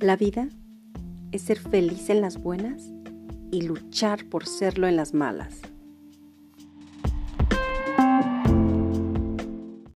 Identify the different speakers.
Speaker 1: La vida es ser feliz en las buenas y luchar por serlo en las malas.